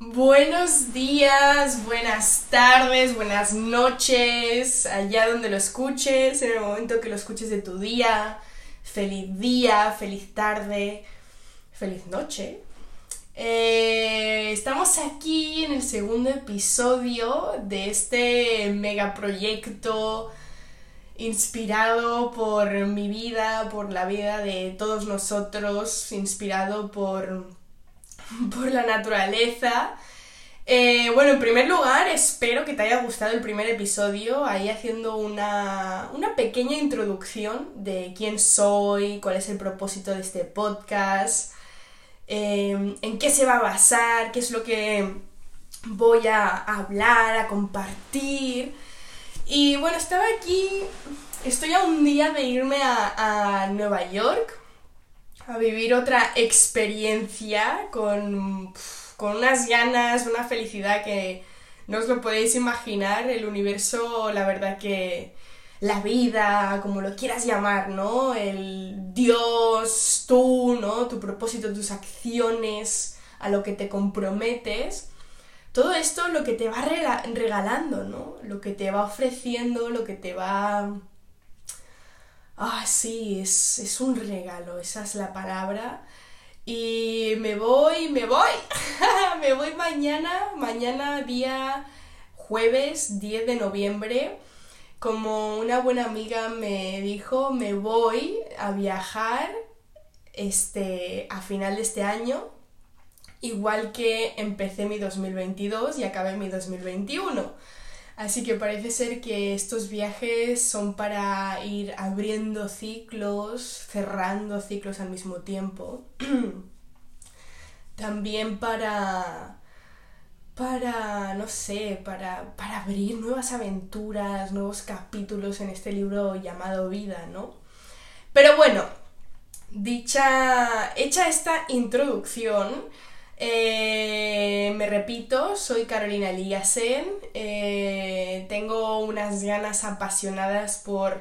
Buenos días, buenas tardes, buenas noches, allá donde lo escuches, en el momento que lo escuches de tu día. Feliz día, feliz tarde, feliz noche. Eh, estamos aquí en el segundo episodio de este megaproyecto inspirado por mi vida, por la vida de todos nosotros, inspirado por, por la naturaleza. Eh, bueno, en primer lugar, espero que te haya gustado el primer episodio, ahí haciendo una, una pequeña introducción de quién soy, cuál es el propósito de este podcast, eh, en qué se va a basar, qué es lo que voy a hablar, a compartir. Y bueno, estaba aquí, estoy a un día de irme a, Nueva York a vivir otra experiencia con, con unas ganas, una felicidad que no os lo podéis imaginar. El universo, la verdad que la vida, como lo quieras llamar, ¿no? El Dios, tú, ¿no? Tu propósito, tus acciones, a lo que te comprometes todo esto lo que te va regalando, ¿no? Lo que te va ofreciendo, lo que te va... Ah, sí, es, es un regalo, esa es la palabra. Y me voy, me voy, me voy mañana, mañana día jueves 10 de noviembre. Como una buena amiga me dijo, me voy a viajar este, a final de este año igual que empecé mi 2022 y acabé mi 2021. Así que parece ser que estos viajes son para ir abriendo ciclos, cerrando ciclos al mismo tiempo. También para, para, no sé, para, para abrir nuevas aventuras, nuevos capítulos en este libro llamado Vida, ¿no? Pero bueno, dicha, hecha esta introducción, eh, me repito, soy Carolina Eliasen, eh, tengo unas ganas apasionadas por,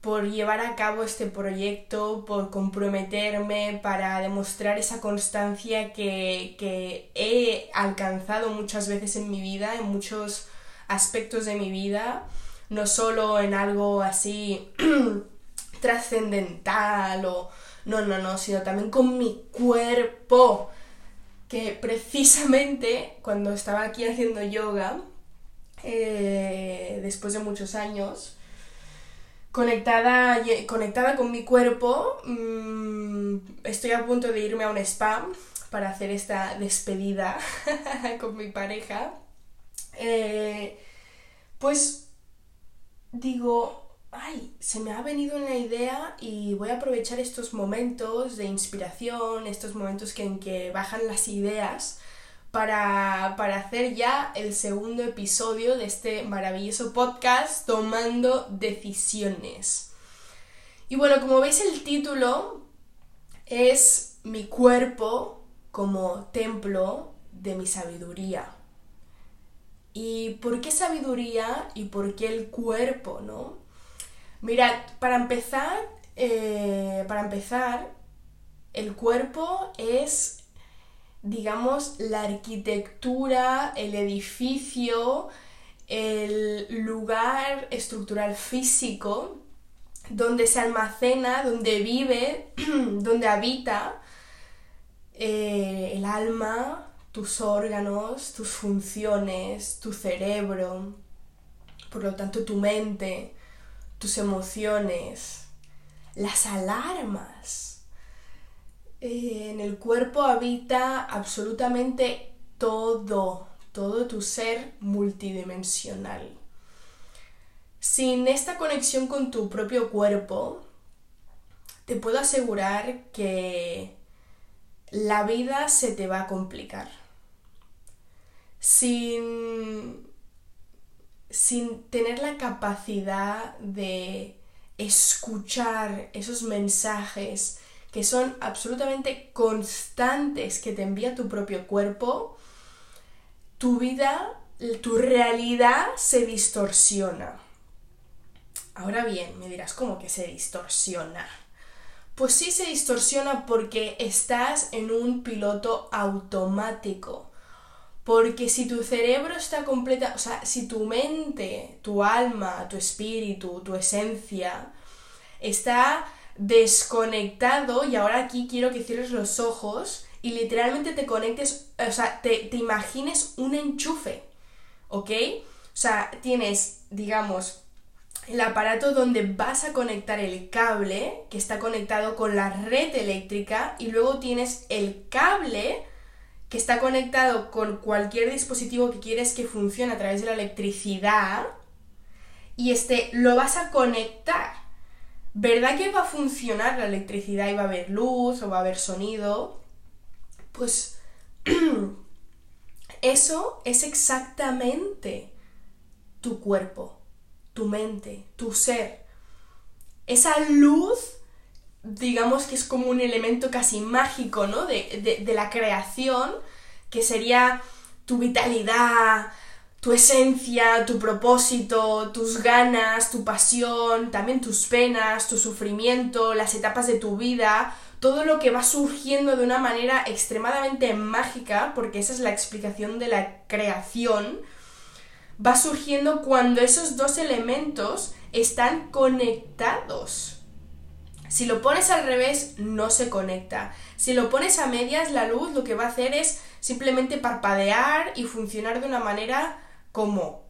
por llevar a cabo este proyecto, por comprometerme, para demostrar esa constancia que, que he alcanzado muchas veces en mi vida, en muchos aspectos de mi vida, no solo en algo así trascendental o no, no, no, sino también con mi cuerpo que precisamente cuando estaba aquí haciendo yoga, eh, después de muchos años, conectada, conectada con mi cuerpo, mm, estoy a punto de irme a un spa para hacer esta despedida con mi pareja. Eh, pues digo, ay, se me ha venido una idea y voy a aprovechar estos momentos de inspiración, estos momentos en que bajan las ideas para, hacer ya el segundo episodio de este maravilloso podcast Tomando Decisiones. Y bueno, como veis el título es mi cuerpo como templo de mi sabiduría. ¿Y por qué sabiduría y por qué el cuerpo, no? Mirad, para empezar, eh, para empezar, el cuerpo es, digamos, la arquitectura, el edificio, el lugar estructural físico donde se almacena, donde vive, donde habita eh, el alma, tus órganos, tus funciones, tu cerebro, por lo tanto tu mente tus emociones, las alarmas. Eh, en el cuerpo habita absolutamente todo, todo tu ser multidimensional. Sin esta conexión con tu propio cuerpo, te puedo asegurar que la vida se te va a complicar. Sin sin tener la capacidad de escuchar esos mensajes que son absolutamente constantes que te envía tu propio cuerpo, tu vida, tu realidad se distorsiona. Ahora bien, me dirás, ¿cómo que se distorsiona? Pues sí se distorsiona porque estás en un piloto automático Porque si tu cerebro está completa, o sea, si tu mente, tu alma, tu espíritu, tu esencia está desconectado, y ahora aquí quiero que cierres los ojos y literalmente te conectes, o sea, te, te imagines un enchufe, ¿ok? O sea, tienes, digamos, el aparato donde vas a conectar el cable que está conectado con la red eléctrica y luego tienes el cable que está conectado con cualquier dispositivo que quieres que funcione a través de la electricidad y este lo vas a conectar. ¿Verdad que va a funcionar la electricidad y va a haber luz o va a haber sonido? Pues eso es exactamente tu cuerpo, tu mente, tu ser. Esa luz digamos que es como un elemento casi mágico, ¿no? De, la creación, que sería tu vitalidad, tu esencia, tu propósito, tus ganas, tu pasión, también tus penas, tu sufrimiento, las etapas de tu vida, todo lo que va surgiendo de una manera extremadamente mágica, porque esa es la explicación de la creación, va surgiendo cuando esos dos elementos están conectados. Si lo pones al revés, no se conecta. Si lo pones a medias, la luz lo que va a hacer es simplemente parpadear y funcionar de una manera como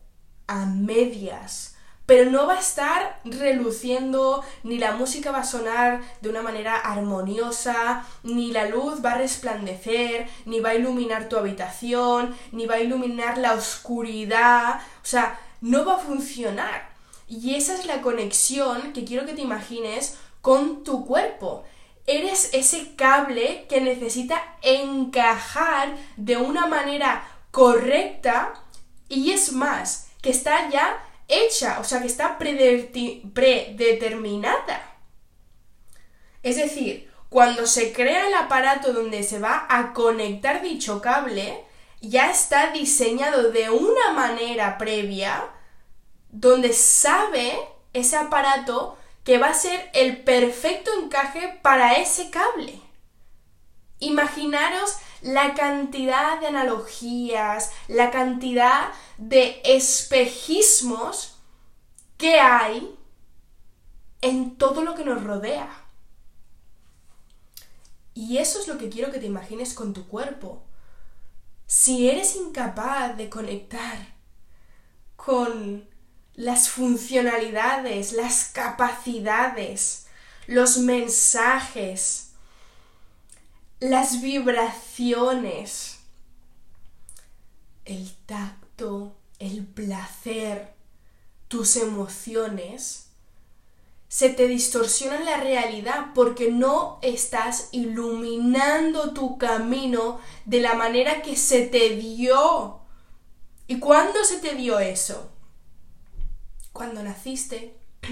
a medias. Pero no va a estar reluciendo, ni la música va a sonar de una manera armoniosa, ni la luz va a resplandecer, ni va a iluminar tu habitación, ni va a iluminar la oscuridad. O sea, no va a funcionar. Y esa es la conexión que quiero que te imagines con tu cuerpo. Eres ese cable que necesita encajar de una manera correcta y es más, que está ya hecha, o sea, que está predeterminada. Es decir, cuando se crea el aparato donde se va a conectar dicho cable, ya está diseñado de una manera previa donde sabe ese aparato que va a ser el perfecto encaje para ese cable. Imaginaros la cantidad de analogías, la cantidad de espejismos que hay en todo lo que nos rodea. Y eso es lo que quiero que te imagines con tu cuerpo. Si eres incapaz de conectar con las funcionalidades, las capacidades, los mensajes, las vibraciones, el tacto, el placer, tus emociones, se te distorsiona la realidad porque no estás iluminando tu camino de la manera que se te dio. ¿Y cuándo se te dio eso? Cuando naciste,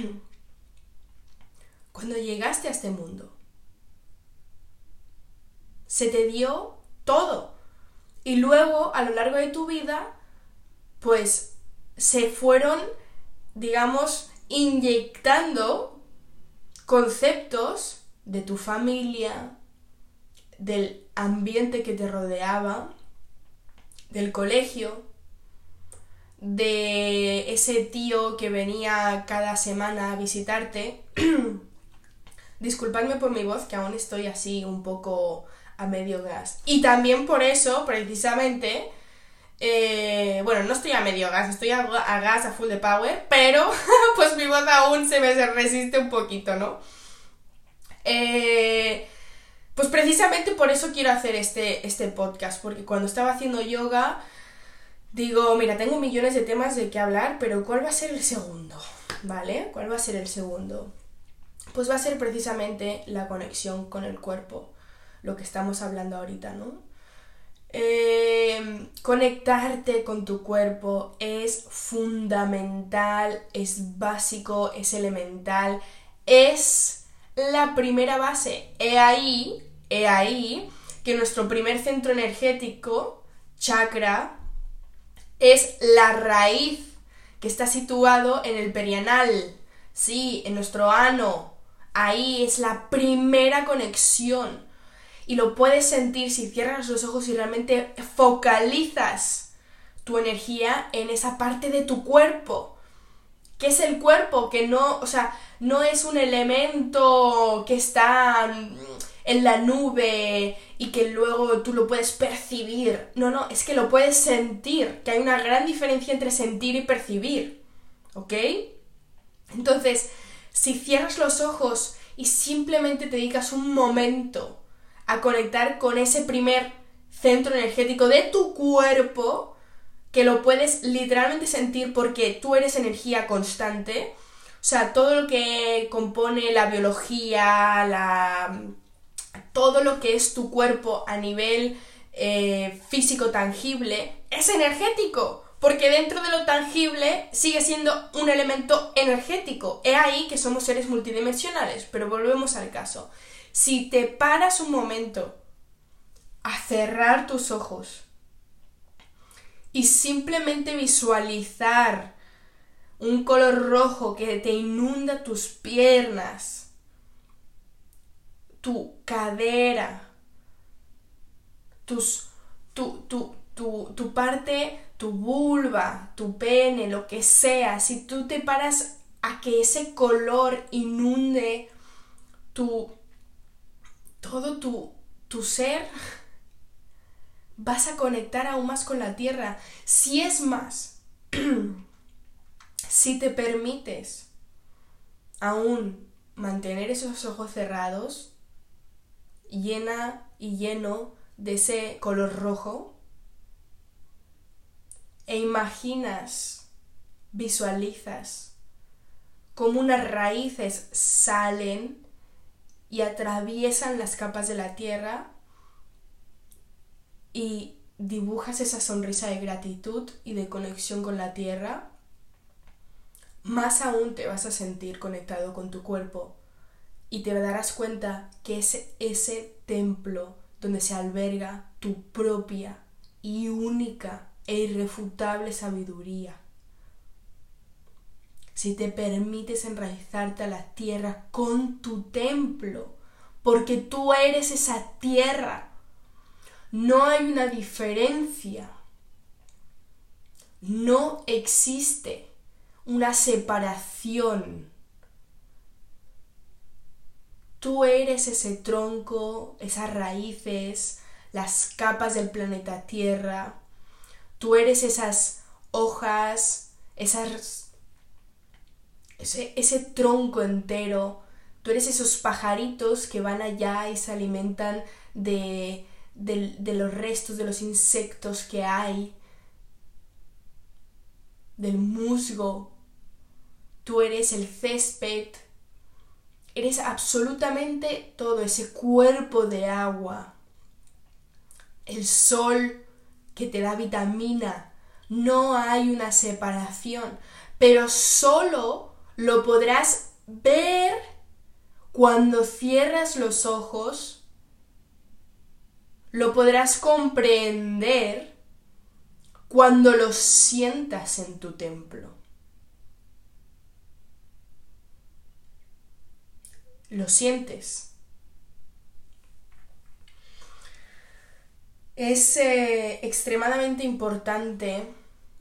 cuando llegaste a este mundo. Se te dio todo. Y luego, a lo largo de tu vida, pues se fueron, digamos, inyectando conceptos de tu familia, del ambiente que te rodeaba, del colegio, de ese tío que venía cada semana a visitarte. Disculpadme por mi voz, que aún estoy así un poco a medio gas. Y también por eso, precisamente, eh, bueno, no estoy a medio gas, estoy a, gas, a full de power, pero pues mi voz aún se me resiste un poquito, ¿no? Eh, pues precisamente por eso quiero hacer este, este podcast, porque cuando estaba haciendo yoga digo, mira, tengo millones de temas de qué hablar, pero ¿cuál va a ser el segundo? ¿Vale? ¿Cuál va a ser el segundo? Pues va a ser precisamente la conexión con el cuerpo, lo que estamos hablando ahorita, ¿no? Em, conectarte con tu cuerpo es fundamental, es básico, es elemental, es la primera base. He ahí, he ahí que nuestro primer centro energético, chakra, es la raíz que está situado en el perianal, sí, en nuestro ano. Ahí es la primera conexión. y lo puedes sentir si cierras los ojos y realmente focalizas tu energía en esa parte de tu cuerpo. ¿Qué es el cuerpo? Que no, o sea, no es un elemento que está en la nube y que luego tú lo puedes percibir. No, no, es que lo puedes sentir, que hay una gran diferencia entre sentir y percibir. ¿Ok? Entonces, si cierras los ojos y simplemente te dedicas un momento a conectar con ese primer centro energético de tu cuerpo, que lo puedes literalmente sentir porque tú eres energía constante, o sea, todo lo que compone la biología, la, todo lo que es tu cuerpo a nivel eh, físico tangible, es energético. Porque dentro de lo tangible sigue siendo un elemento energético. He ahí que somos seres multidimensionales. Pero volvemos al caso. Si te paras un momento a cerrar tus ojos y simplemente visualizar un color rojo que te inunda tus piernas, tu cadera, tus, tu, tu, tu, tu parte tu vulva, tu pene, lo que sea, si tú te paras a que ese color inunde tu todo tu, tu ser, vas a conectar aún más con la tierra. Si es más, si te permites aún mantener esos ojos cerrados, llena y lleno de ese color rojo, e imaginas, visualizas cómo unas raíces salen y atraviesan las capas de la tierra y dibujas esa sonrisa de gratitud y de conexión con la tierra, más aún te vas a sentir conectado con tu cuerpo y te darás cuenta que es ese templo donde se alberga tu propia y única e irrefutable sabiduría. Si te permites enraizarte a la tierra con tu templo, porque tú eres esa tierra, no hay una diferencia. No existe una separación. Tú eres ese tronco, esas raíces, las capas del planeta Tierra, Tú eres esas hojas, esas, ese, ese tronco entero. Tú eres esos pajaritos que van allá y se alimentan de, de, los restos de los insectos que hay, del musgo. Tú eres el césped. Eres absolutamente todo ese cuerpo de agua. El sol que te da vitamina. No hay una separación, pero solo lo podrás ver cuando cierras los ojos, lo podrás comprender cuando lo sientas en tu templo. Lo sientes. Es eh, extremadamente importante,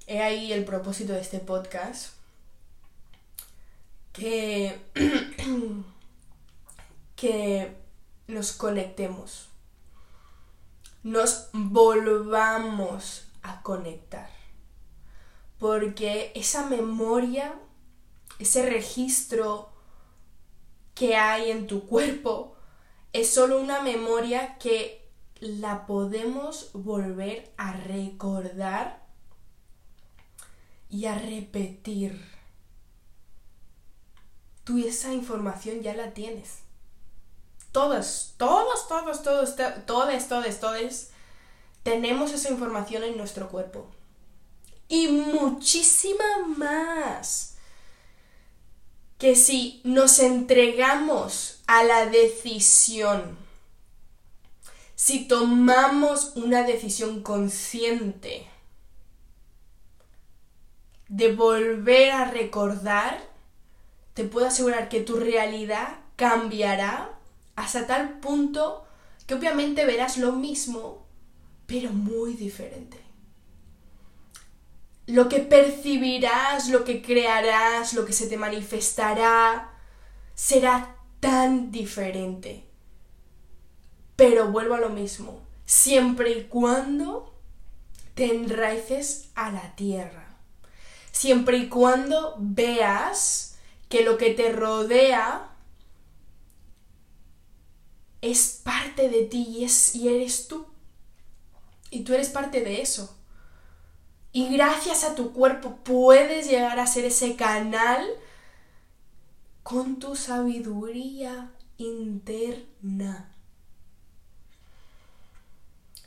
he ahí el propósito de este podcast, que, que nos conectemos, nos volvamos a conectar, porque esa memoria, ese registro que hay en tu cuerpo, es solo una memoria que la podemos volver a recordar y a repetir. Tú esa información ya la tienes. Todos, todos, todos, todos, todos, todos, todos, tenemos esa información en nuestro cuerpo. Y muchísima más. Que si nos entregamos a la decisión si tomamos una decisión consciente de volver a recordar, te puedo asegurar que tu realidad cambiará hasta tal punto que obviamente verás lo mismo, pero muy diferente. Lo que percibirás, lo que crearás, lo que se te manifestará, será tan diferente. Pero vuelvo a lo mismo, siempre y cuando te enraices a la tierra. Siempre y cuando veas que lo que te rodea es parte de ti y, es, y eres tú. Y tú eres parte de eso. Y gracias a tu cuerpo puedes llegar a ser ese canal con tu sabiduría interna.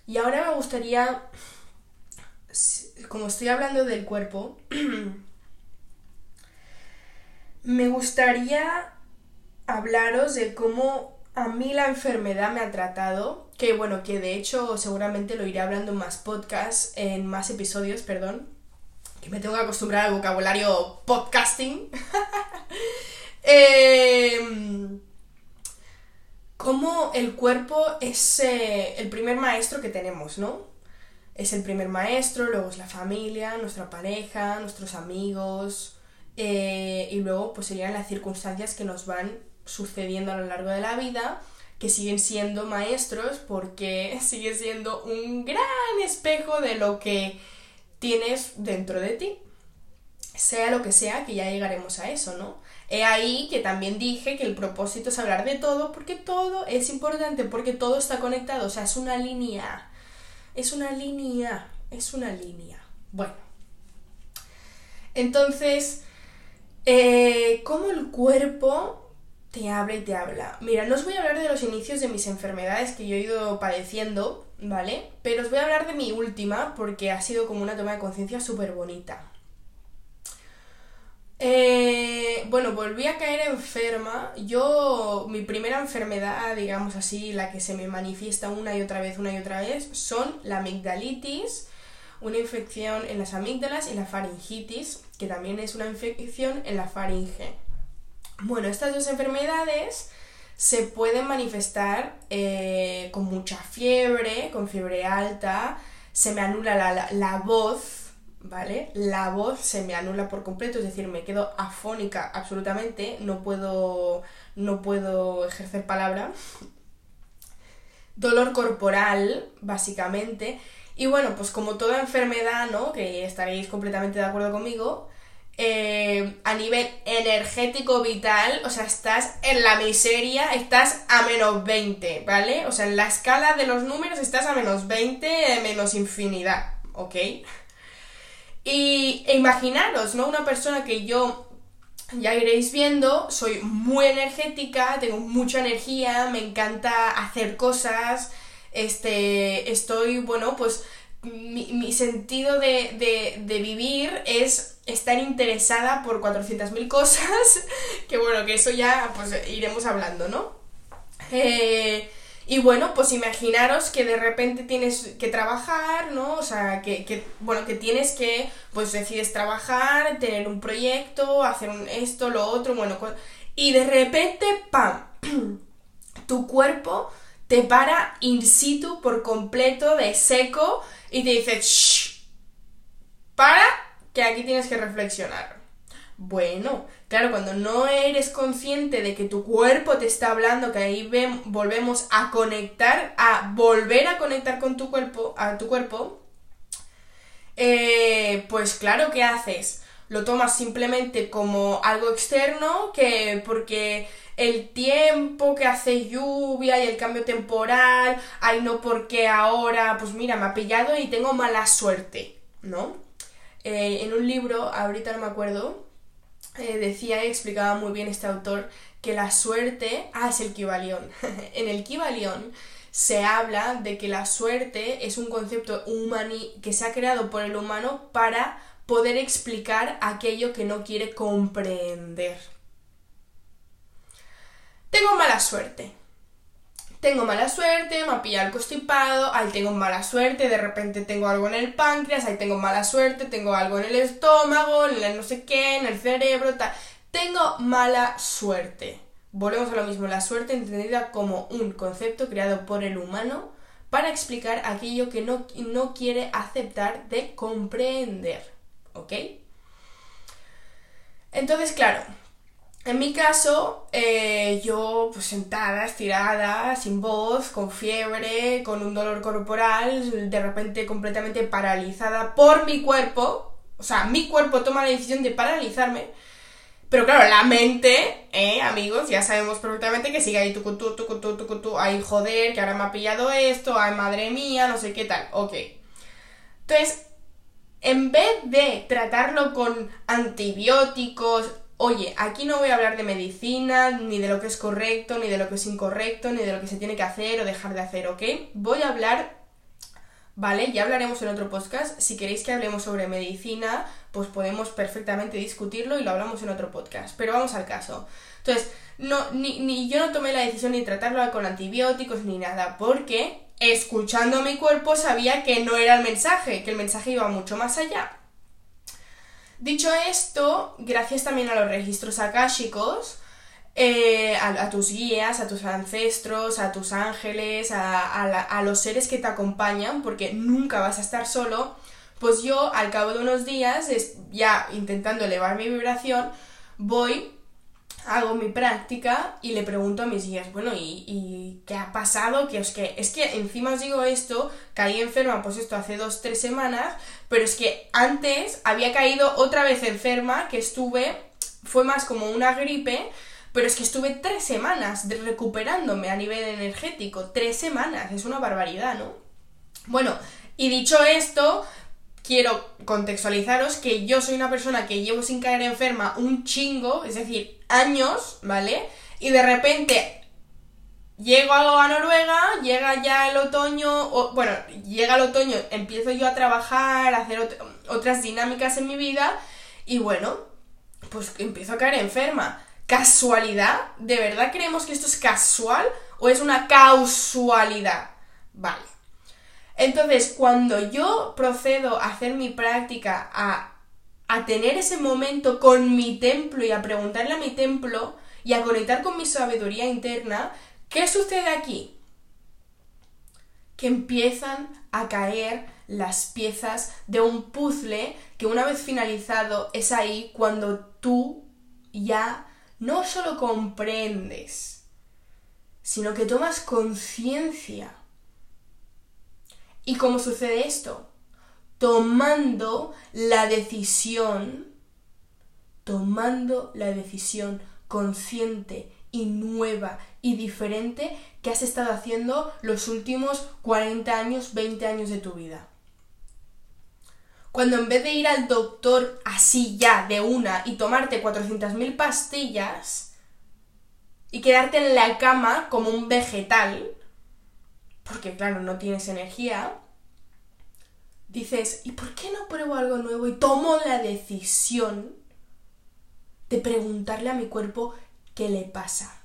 Y ahora me gustaría, como estoy hablando del cuerpo, me gustaría hablaros de cómo a mí la enfermedad me ha tratado, que bueno, que de hecho seguramente lo iré hablando en más podcasts, en más episodios, perdón, que me tengo que acostumbrar al vocabulario podcasting. eh, cómo el cuerpo es eh, el primer maestro que tenemos, ¿no? Es el primer maestro, luego es la familia, nuestra pareja, nuestros amigos, eh, y luego pues serían las circunstancias que nos van sucediendo a lo largo de la vida, que siguen siendo maestros porque sigue siendo un gran espejo de lo que tienes dentro de ti. Sea lo que sea, que ya llegaremos a eso, ¿no? He ahí que también dije que el propósito es hablar de todo porque todo es importante, porque todo está conectado, o sea, es una línea. Es una línea, es una línea. Bueno. Entonces, eh, ¿cómo el cuerpo te habla y te habla. Mira, no os voy a hablar de los inicios de mis enfermedades que yo he ido padeciendo, ¿vale? Pero os voy a hablar de mi última porque ha sido como una toma de conciencia súper bonita. Eh, bueno, volví a caer enferma. Yo, mi primera enfermedad, digamos así, la que se me manifiesta una y otra vez, una y otra vez, son la amigdalitis, una infección en las amígdalas y la faringitis, que también es una infección en la faringe. Bueno, estas dos enfermedades se pueden manifestar eh, con mucha fiebre, con fiebre alta, se me anula la, voz, ¿vale? La voz se me anula por completo, es decir, me quedo afónica absolutamente, no puedo, no puedo ejercer palabra. Dolor corporal, básicamente. Y bueno, pues como toda enfermedad, ¿no? Que estaréis completamente de acuerdo conmigo, eh, a nivel energético vital, o sea, estás en la miseria, estás a menos 20, ¿vale? O sea, en la escala de los números estás a menos 20, menos infinidad, ¿ok? Y e imaginaros, ¿no? Una persona que yo ya iréis viendo, soy muy energética, tengo mucha energía, me encanta hacer cosas, este, estoy, bueno, pues mi, sentido de, de vivir es estar interesada por 400.000 cosas, que bueno, que eso ya pues iremos hablando, ¿no? Eh, y bueno, pues imaginaros que de repente tienes que trabajar, ¿no? O sea, que, bueno, que tienes que, pues decides trabajar, tener un proyecto, hacer un esto, lo otro, bueno, y de repente, ¡pam! tu cuerpo te para in situ por completo, de seco, y te dice. ¡Para! que aquí tienes que reflexionar. Bueno, claro, cuando no eres consciente de que tu cuerpo te está hablando, que ahí volvemos a conectar, a volver a conectar con tu cuerpo, a tu cuerpo, eh, pues claro, ¿qué haces? Lo tomas simplemente como algo externo, que porque el tiempo que hace lluvia y el cambio temporal, ay no porque ahora, pues mira, me ha pillado y tengo mala suerte, ¿no? Eh, en un libro, ahorita no me acuerdo, eh, decía y explicaba muy bien este autor que la suerte, ah, es el Kibalión. en el Kibalión se habla de que la suerte es un concepto humani que se ha creado por el humano para poder explicar aquello que no quiere comprender. Tengo mala suerte tengo mala suerte, me ha pillado el constipado, ahí tengo mala suerte, de repente tengo algo en el páncreas, ahí tengo mala suerte, tengo algo en el estómago, en el no sé qué, en el cerebro, tal. Tengo mala suerte, Volvemos a lo mismo, la suerte entendida como un concepto creado por el humano para explicar aquello que no, no quiere aceptar de comprender. ¿Ok? Entonces, claro, en mi caso, eh, yo pues sentada, estirada, sin voz, con fiebre, con un dolor corporal, de repente completamente paralizada por mi cuerpo, o sea, mi cuerpo toma la decisión de paralizarme, pero claro, la mente, eh, amigos, ya sabemos perfectamente que sigue ahí tu tu tu tu tu ay joder, que ahora me ha pillado esto, ay madre mía, no sé qué tal, ok. Entonces, en vez de tratarlo con antibióticos, oye, aquí no voy a hablar de medicina, ni de lo que es correcto, ni de lo que es incorrecto, ni de lo que se tiene que hacer o dejar de hacer, ¿ok? Voy a hablar, ¿vale? Ya hablaremos en otro podcast. Si queréis que hablemos sobre medicina, pues podemos perfectamente discutirlo y lo hablamos en otro podcast. Pero vamos al caso. Entonces, no, ni, ni yo no tomé la decisión ni tratarlo con antibióticos ni nada, porque escuchando mi cuerpo sabía que no era el mensaje, que el mensaje iba mucho más allá. Dicho esto, gracias también a los registros akáshicos, eh, a, tus guías, a tus ancestros, a tus ángeles, a, a, los seres que te acompañan, porque nunca vas a estar solo, pues yo al cabo de unos días, ya intentando elevar mi vibración, voy hago mi práctica y le pregunto a mis guías, bueno, ¿y, qué ha pasado? Que es que, es que encima os digo esto, caí enferma, pues esto hace dos, tres semanas, pero es que antes había caído otra vez enferma, que estuve, fue más como una gripe, pero es que estuve tres semanas recuperándome a nivel energético, tres semanas, es una barbaridad, ¿no? Bueno, y dicho esto, quiero contextualizaros que yo soy una persona que llevo sin caer enferma un chingo, es decir, años, ¿vale? Y de repente llego a Noruega, llega ya el otoño, bueno, llega el otoño, empiezo yo a trabajar, a hacer otras dinámicas en mi vida y bueno, pues empiezo a caer enferma. ¿Casualidad? ¿De verdad creemos que esto es casual o es una causalidad? Vale. Entonces, cuando yo procedo a hacer mi práctica, a, tener ese momento con mi templo y a preguntarle a mi templo y a conectar con mi sabiduría interna, ¿qué sucede aquí? Que empiezan a caer las piezas de un puzzle que una vez finalizado es ahí cuando tú ya no solo comprendes, sino que tomas conciencia ¿Y cómo sucede esto? Tomando la decisión, tomando la decisión consciente y nueva y diferente que has estado haciendo los últimos 40 años, 20 años de tu vida. Cuando en vez de ir al doctor así ya, de una, y tomarte 400.000 pastillas y quedarte en la cama como un vegetal, porque claro, no tienes energía, dices, ¿y por qué no pruebo algo nuevo? Y tomo la decisión de preguntarle a mi cuerpo qué le pasa.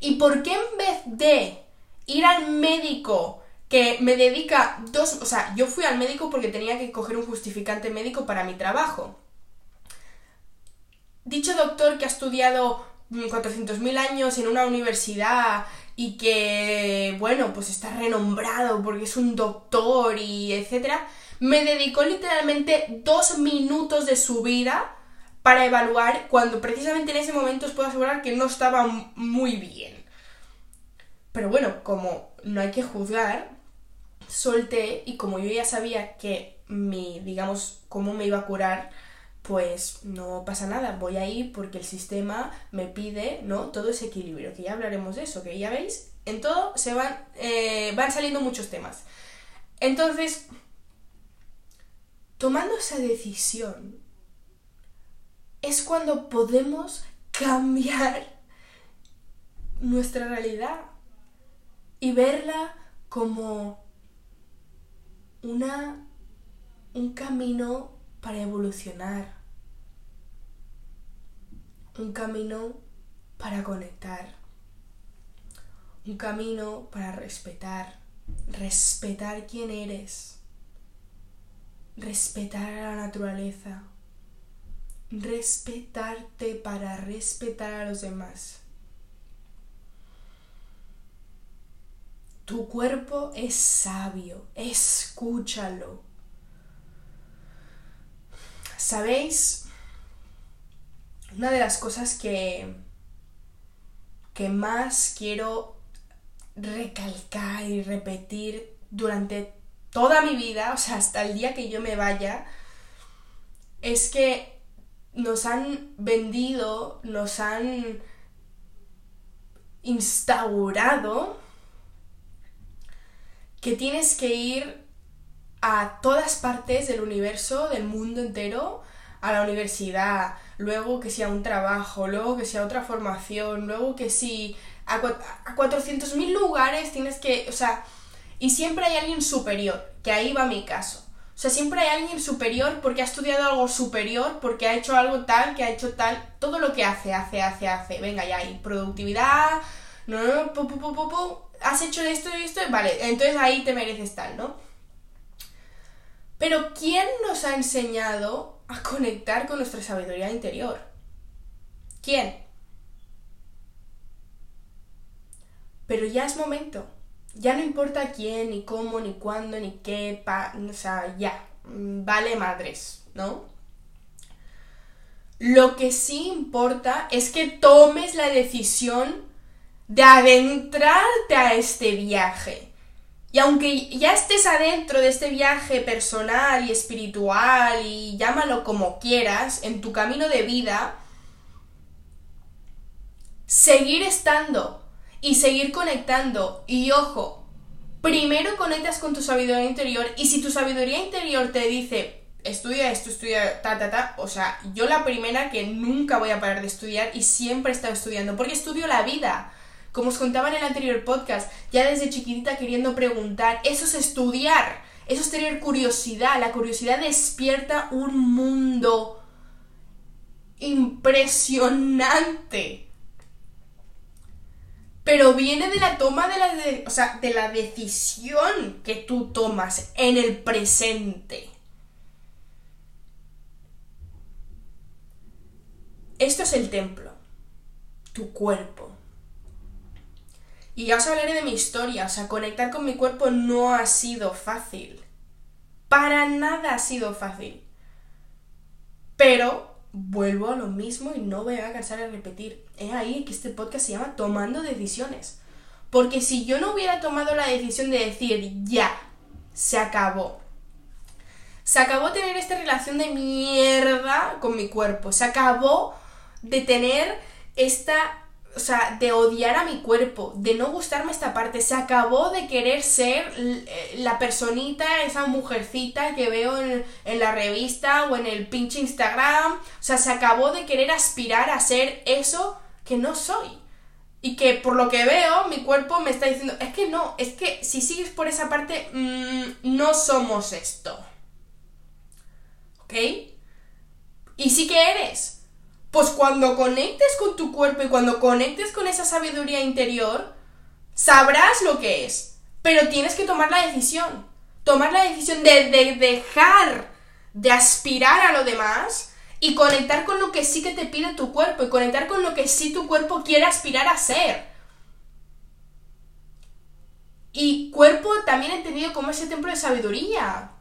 ¿Y por qué en vez de ir al médico que me dedica dos, o sea, yo fui al médico porque tenía que coger un justificante médico para mi trabajo. Dicho doctor que ha estudiado 400.000 años en una universidad y que, bueno, pues está renombrado porque es un doctor y etcétera, me dedicó literalmente dos minutos de su vida para evaluar cuando precisamente en ese momento os puedo asegurar que no estaba muy bien. Pero bueno, como no hay que juzgar, solté y como yo ya sabía que mi, digamos, cómo me iba a curar, pues no pasa nada, voy a ir porque el sistema me pide, ¿no? Todo ese equilibrio, que ya hablaremos de eso, que ya veis, en todo se van, eh, van saliendo muchos temas. Entonces, tomando esa decisión, es cuando podemos cambiar nuestra realidad y verla como una, un camino para evolucionar, un camino para conectar, un camino para respetar, respetar quién eres, respetar a la naturaleza, respetarte para respetar a los demás. Tu cuerpo es sabio, escúchalo. ¿Sabéis? Una de las cosas que, que más quiero recalcar y repetir durante toda mi vida, o sea, hasta el día que yo me vaya, es que nos han vendido, nos han instaurado que tienes que ir a todas partes del universo, del mundo entero, a la universidad, luego que sea un trabajo, luego que sea otra formación, luego que sí, a, a 400.000 lugares tienes que, o sea, y siempre hay alguien superior, que ahí va mi caso. O sea, siempre hay alguien superior porque ha estudiado algo superior, porque ha hecho algo tal, que ha hecho tal, todo lo que hace, hace, hace, hace. Venga, ya hay productividad, no, no, no, pu, pu, pu, has hecho esto y esto, vale, entonces ahí te mereces tal, ¿no? Pero ¿quién nos ha enseñado a conectar con nuestra sabiduría interior? ¿Quién? Pero ya es momento. Ya no importa quién, ni cómo, ni cuándo, ni qué, pa o sea, ya. Mm, vale madres, ¿no? Lo que sí importa es que tomes la decisión de adentrarte a este viaje. Y aunque ya estés adentro de este viaje personal y espiritual y llámalo como quieras, en tu camino de vida, seguir estando y seguir conectando. Y ojo, primero conectas con tu sabiduría interior y si tu sabiduría interior te dice, estudia esto, estudia ta, ta, ta, o sea, yo la primera que nunca voy a parar de estudiar y siempre he estado estudiando, porque estudio la vida. Como os contaba en el anterior podcast, ya desde chiquitita queriendo preguntar, eso es estudiar, eso es tener curiosidad, la curiosidad despierta un mundo impresionante. Pero viene de la toma de la, o sea, de la decisión que tú tomas en el presente. Esto es el templo, tu cuerpo. Y ya os hablaré de mi historia, o sea, conectar con mi cuerpo no ha sido fácil. Para nada ha sido fácil. Pero vuelvo a lo mismo y no voy a cansar de repetir. Es ahí que este podcast se llama Tomando Decisiones. Porque si yo no hubiera tomado la decisión de decir, ya, se acabó. Se acabó tener esta relación de mierda con mi cuerpo. Se acabó de tener esta o sea, de odiar a mi cuerpo, de no gustarme esta parte. Se acabó de querer ser eh, la personita, esa mujercita que veo en, la revista o en el pinche Instagram. O sea, se acabó de querer aspirar a ser eso que no soy. Y que por lo que veo, mi cuerpo me está diciendo, es que no, es que si sigues por esa parte, mm, no somos esto. ¿Ok? Y sí que eres pues cuando conectes con tu cuerpo y cuando conectes con esa sabiduría interior, sabrás lo que es. Pero tienes que tomar la decisión. Tomar la decisión de, dejar de aspirar a lo demás y conectar con lo que sí que te pide tu cuerpo y conectar con lo que sí tu cuerpo quiere aspirar a ser. Y cuerpo también entendido como ese templo de sabiduría.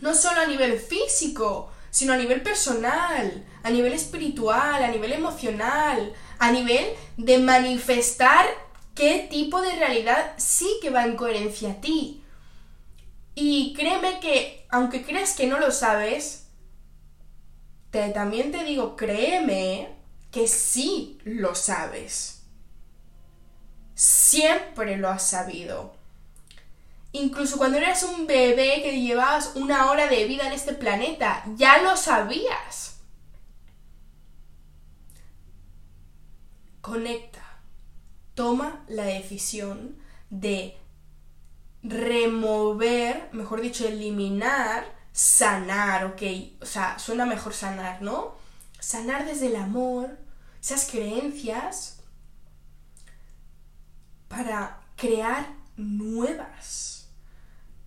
No solo a nivel físico, sino a nivel personal, a nivel espiritual, a nivel emocional, a nivel de manifestar qué tipo de realidad sí que va en coherencia a ti. Y créeme que, aunque creas que no lo sabes, te, también te digo, créeme que sí lo sabes. Siempre lo has sabido. Incluso cuando eras un bebé que llevabas una hora de vida en este planeta, ya lo sabías. Conecta. Toma la decisión de remover, mejor dicho, eliminar, sanar, ok. O sea, suena mejor sanar, ¿no? Sanar desde el amor, esas creencias, para crear nuevas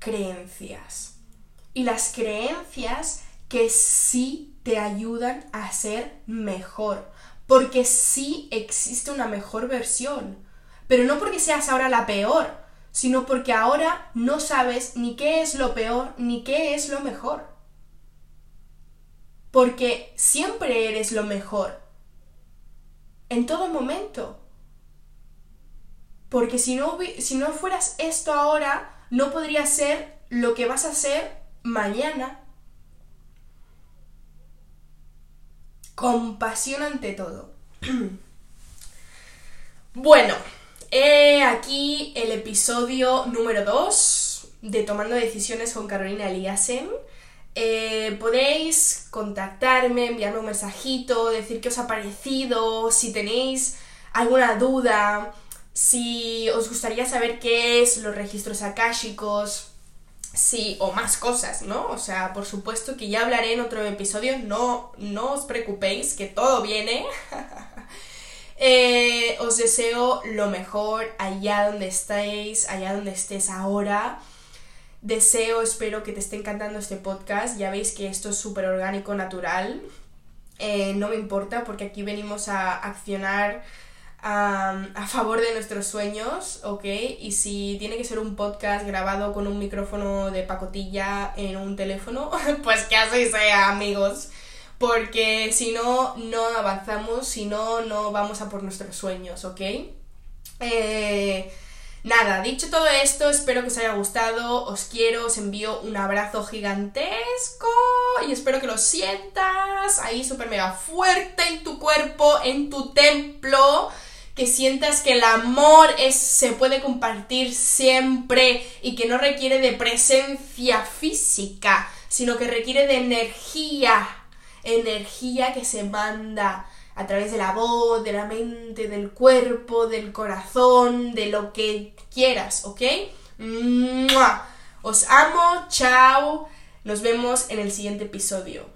creencias. Y las creencias que sí te ayudan a ser mejor. Porque sí existe una mejor versión. Pero no porque seas ahora la peor, sino porque ahora no sabes ni qué es lo peor ni qué es lo mejor. Porque siempre eres lo mejor. En todo momento. Porque si no, si no fueras esto ahora, no podría ser lo que vas a ser mañana. Compasión ante todo. bueno, aquí el episodio número 2 de Tomando Decisiones con Carolina Eliasen. Eh, podéis contactarme, enviarme un mensajito, decir qué os ha parecido, si tenéis alguna duda, si os gustaría saber qué es los registros akáshicos, sí, o más cosas, ¿no? O sea, por supuesto que ya hablaré en otro episodio, no, no os preocupéis, que todo viene. Eh, os deseo lo mejor allá donde estéis, allá donde estés ahora. Deseo, espero que te esté encantando este podcast. Ya veis que esto es súper orgánico, natural. Eh, no me importa porque aquí venimos a accionar a, favor de nuestros sueños, ¿ok? Y si tiene que ser un podcast grabado con un micrófono de pacotilla en un teléfono, pues que así sea, amigos. Porque si no, no avanzamos, si no, no vamos a por nuestros sueños, ¿ok? Eh, nada, dicho todo esto, espero que os haya gustado, os quiero, os envío un abrazo gigantesco y espero que lo sientas ahí súper mega fuerte en tu cuerpo, en tu templo que sientas que el amor es, se puede compartir siempre y que no requiere de presencia física, sino que requiere de energía, energía que se manda a través de la voz, de la mente, del cuerpo, del corazón, de lo que quieras, ¿ok? Os amo, chao, nos vemos en el siguiente episodio.